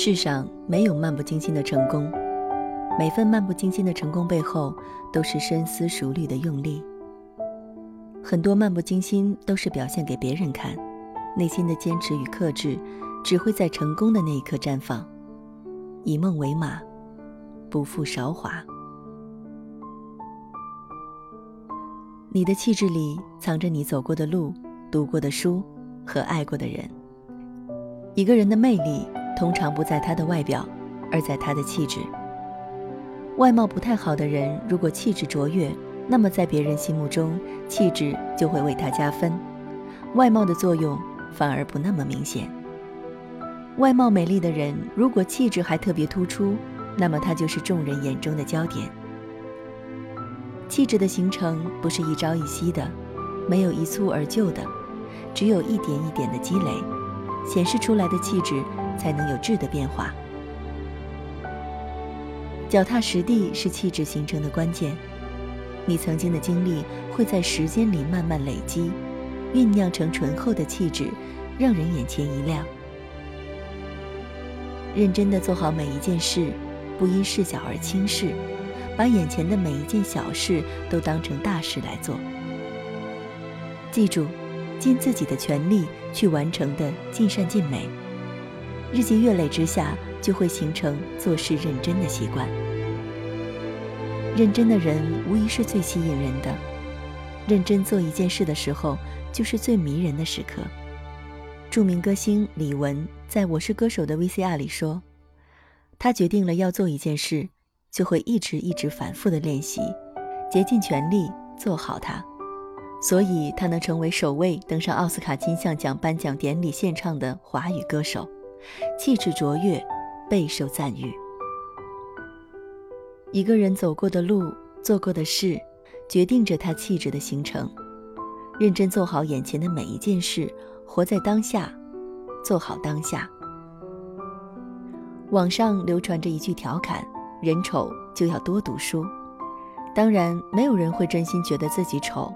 世上没有漫不经心的成功，每份漫不经心的成功背后，都是深思熟虑的用力。很多漫不经心都是表现给别人看，内心的坚持与克制，只会在成功的那一刻绽放。以梦为马，不负韶华。你的气质里藏着你走过的路、读过的书和爱过的人。一个人的魅力。通常不在他的外表，而在他的气质。外貌不太好的人，如果气质卓越，那么在别人心目中，气质就会为他加分，外貌的作用反而不那么明显。外貌美丽的人，如果气质还特别突出，那么他就是众人眼中的焦点。气质的形成不是一朝一夕的，没有一蹴而就的，只有一点一点的积累，显示出来的气质。才能有质的变化。脚踏实地是气质形成的关键。你曾经的经历会在时间里慢慢累积，酝酿成醇厚的气质，让人眼前一亮。认真的做好每一件事，不因事小而轻视，把眼前的每一件小事都当成大事来做。记住，尽自己的全力去完成的，尽善尽美。日积月累之下，就会形成做事认真的习惯。认真的人无疑是最吸引人的。认真做一件事的时候，就是最迷人的时刻。著名歌星李玟在我是歌手的 VCR 里说：“他决定了要做一件事，就会一直一直反复的练习，竭尽全力做好它。所以，他能成为首位登上奥斯卡金像奖颁奖典礼献唱的华语歌手。”气质卓越，备受赞誉。一个人走过的路、做过的事，决定着他气质的形成。认真做好眼前的每一件事，活在当下，做好当下。网上流传着一句调侃：“人丑就要多读书。”当然，没有人会真心觉得自己丑，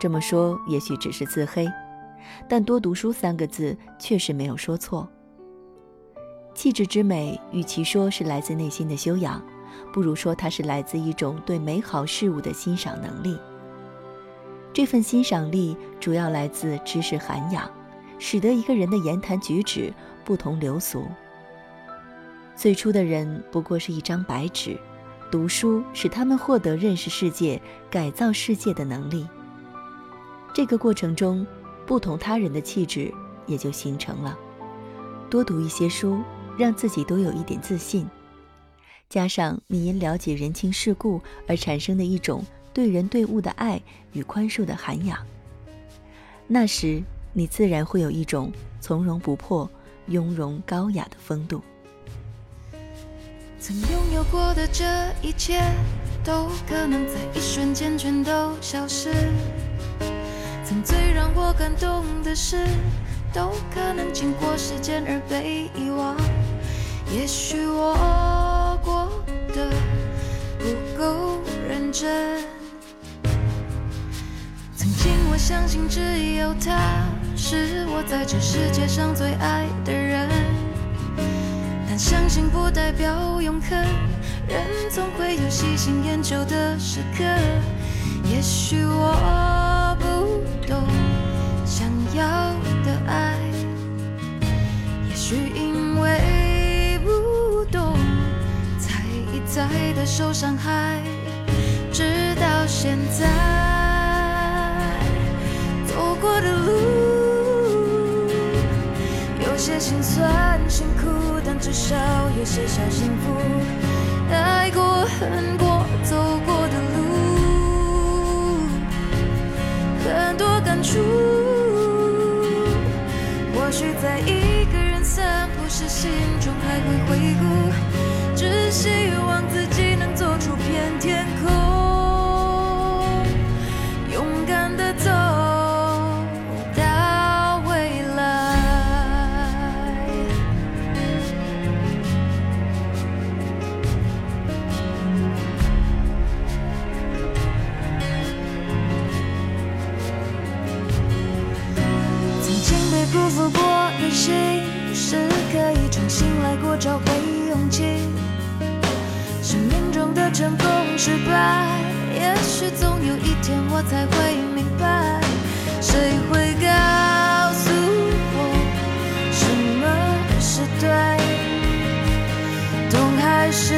这么说也许只是自黑。但“多读书”三个字确实没有说错。气质之美，与其说是来自内心的修养，不如说它是来自一种对美好事物的欣赏能力。这份欣赏力主要来自知识涵养，使得一个人的言谈举止不同流俗。最初的人不过是一张白纸，读书使他们获得认识世界、改造世界的能力。这个过程中，不同他人的气质也就形成了。多读一些书。让自己多有一点自信，加上你因了解人情世故而产生的一种对人对物的爱与宽恕的涵养，那时你自然会有一种从容不迫、雍容高雅的风度。曾拥有过的这一切，都可能在一瞬间全都消失。曾最让我感动的事。都可能经过时间而被遗忘。也许我过得不够认真。曾经我相信只有他是我在这世界上最爱的人，但相信不代表永恒。人总会有喜新厌旧的时刻。也许我不懂想要的。爱，也许因受伤害，直到现在。走过的路，有些心酸辛苦，但至少有些小幸福。爱过恨过，走过的路，很多感触。或许在一个人散步时，心中还会回顾，是可以重新来过，找回勇气。生命中的成功失败，也许总有一天我才会明白，谁会告诉我什么是对，懂还是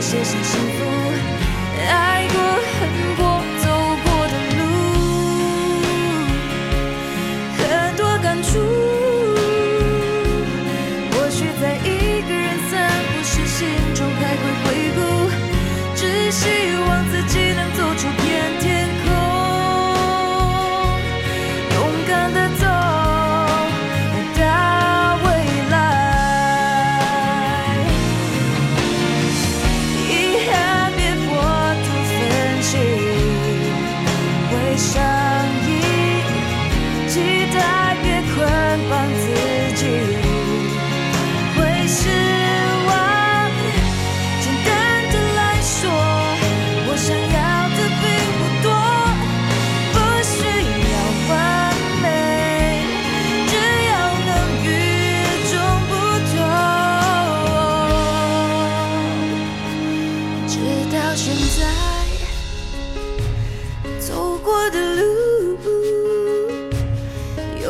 谢谢幸福。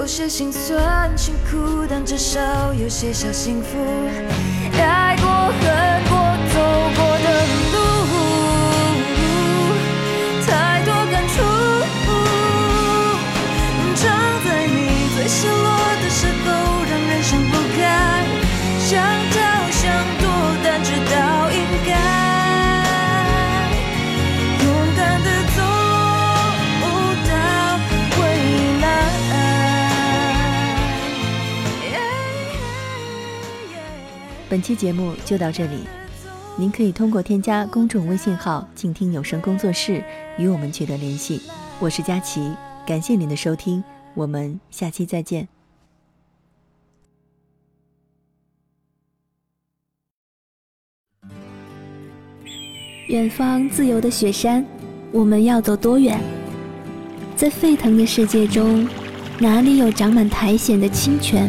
有些心酸辛苦，但至少有些小幸福。爱过恨过走本期节目就到这里，您可以通过添加公众微信号“静听有声工作室”与我们取得联系。我是佳琪，感谢您的收听，我们下期再见。远方自由的雪山，我们要走多远？在沸腾的世界中，哪里有长满苔藓的清泉？